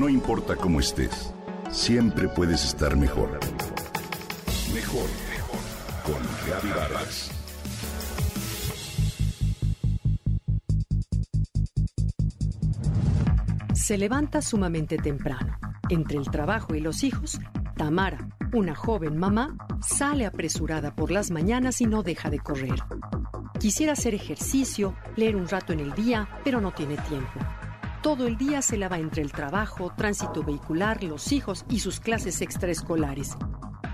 No importa cómo estés, siempre puedes estar mejor. Mejor, mejor. Con Vargas. Se levanta sumamente temprano. Entre el trabajo y los hijos, Tamara, una joven mamá, sale apresurada por las mañanas y no deja de correr. Quisiera hacer ejercicio, leer un rato en el día, pero no tiene tiempo. Todo el día se la va entre el trabajo, tránsito vehicular, los hijos y sus clases extraescolares.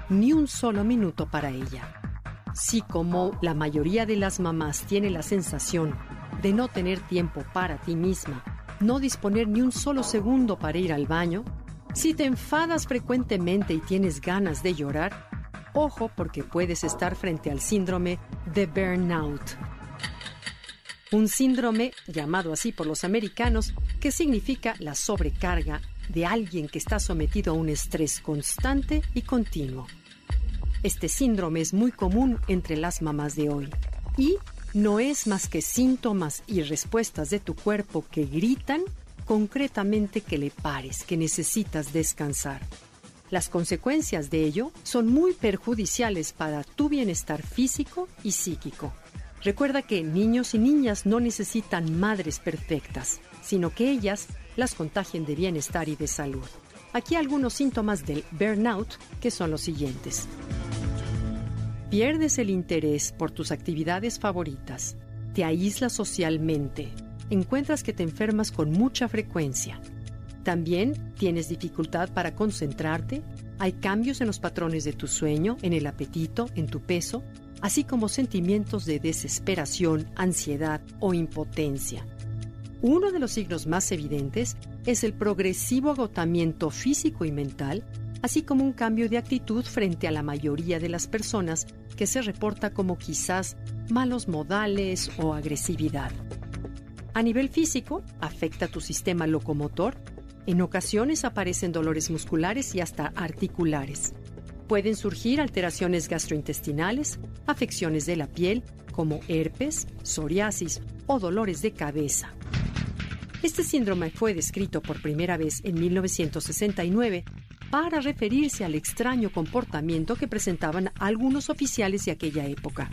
Ni un solo minuto para ella. Si como la mayoría de las mamás tiene la sensación de no tener tiempo para ti misma, no disponer ni un solo segundo para ir al baño, si te enfadas frecuentemente y tienes ganas de llorar, ojo porque puedes estar frente al síndrome de burnout un síndrome llamado así por los americanos que significa la sobrecarga de alguien que está sometido a un estrés constante y continuo. Este síndrome es muy común entre las mamás de hoy y no es más que síntomas y respuestas de tu cuerpo que gritan concretamente que le pares, que necesitas descansar. Las consecuencias de ello son muy perjudiciales para tu bienestar físico y psíquico. Recuerda que niños y niñas no necesitan madres perfectas, sino que ellas las contagien de bienestar y de salud. Aquí algunos síntomas del burnout que son los siguientes. Pierdes el interés por tus actividades favoritas, te aíslas socialmente, encuentras que te enfermas con mucha frecuencia. También tienes dificultad para concentrarte, hay cambios en los patrones de tu sueño, en el apetito, en tu peso, así como sentimientos de desesperación, ansiedad o impotencia. Uno de los signos más evidentes es el progresivo agotamiento físico y mental, así como un cambio de actitud frente a la mayoría de las personas que se reporta como quizás malos modales o agresividad. A nivel físico, afecta tu sistema locomotor, en ocasiones aparecen dolores musculares y hasta articulares. Pueden surgir alteraciones gastrointestinales, afecciones de la piel, como herpes, psoriasis o dolores de cabeza. Este síndrome fue descrito por primera vez en 1969 para referirse al extraño comportamiento que presentaban algunos oficiales de aquella época.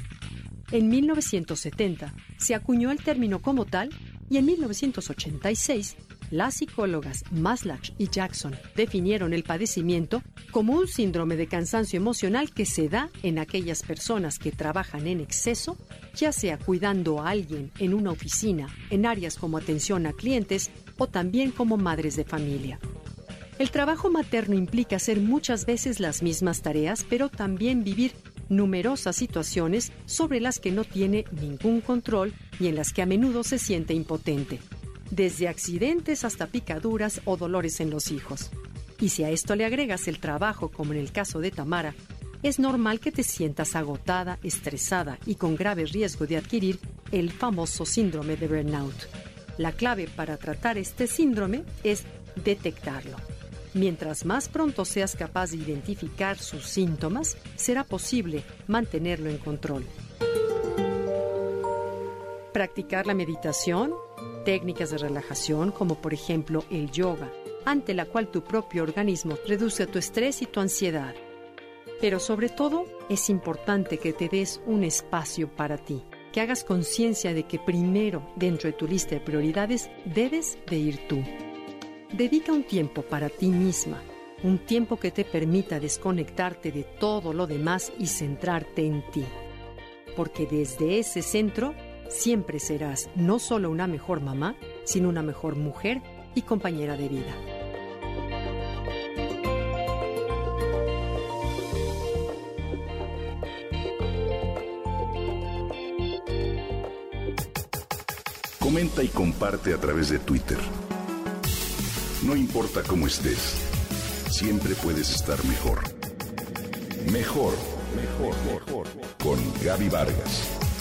En 1970 se acuñó el término como tal y en 1986 las psicólogas Maslach y Jackson definieron el padecimiento como un síndrome de cansancio emocional que se da en aquellas personas que trabajan en exceso, ya sea cuidando a alguien en una oficina, en áreas como atención a clientes o también como madres de familia. El trabajo materno implica hacer muchas veces las mismas tareas, pero también vivir numerosas situaciones sobre las que no tiene ningún control y en las que a menudo se siente impotente desde accidentes hasta picaduras o dolores en los hijos. Y si a esto le agregas el trabajo, como en el caso de Tamara, es normal que te sientas agotada, estresada y con grave riesgo de adquirir el famoso síndrome de burnout. La clave para tratar este síndrome es detectarlo. Mientras más pronto seas capaz de identificar sus síntomas, será posible mantenerlo en control. Practicar la meditación, técnicas de relajación como por ejemplo el yoga, ante la cual tu propio organismo reduce tu estrés y tu ansiedad. Pero sobre todo es importante que te des un espacio para ti, que hagas conciencia de que primero dentro de tu lista de prioridades debes de ir tú. Dedica un tiempo para ti misma, un tiempo que te permita desconectarte de todo lo demás y centrarte en ti. Porque desde ese centro siempre serás no solo una mejor mamá, sino una mejor mujer y compañera de vida. Comenta y comparte a través de Twitter. No importa cómo estés, siempre puedes estar mejor. Mejor, mejor, mejor. Con Gaby Vargas.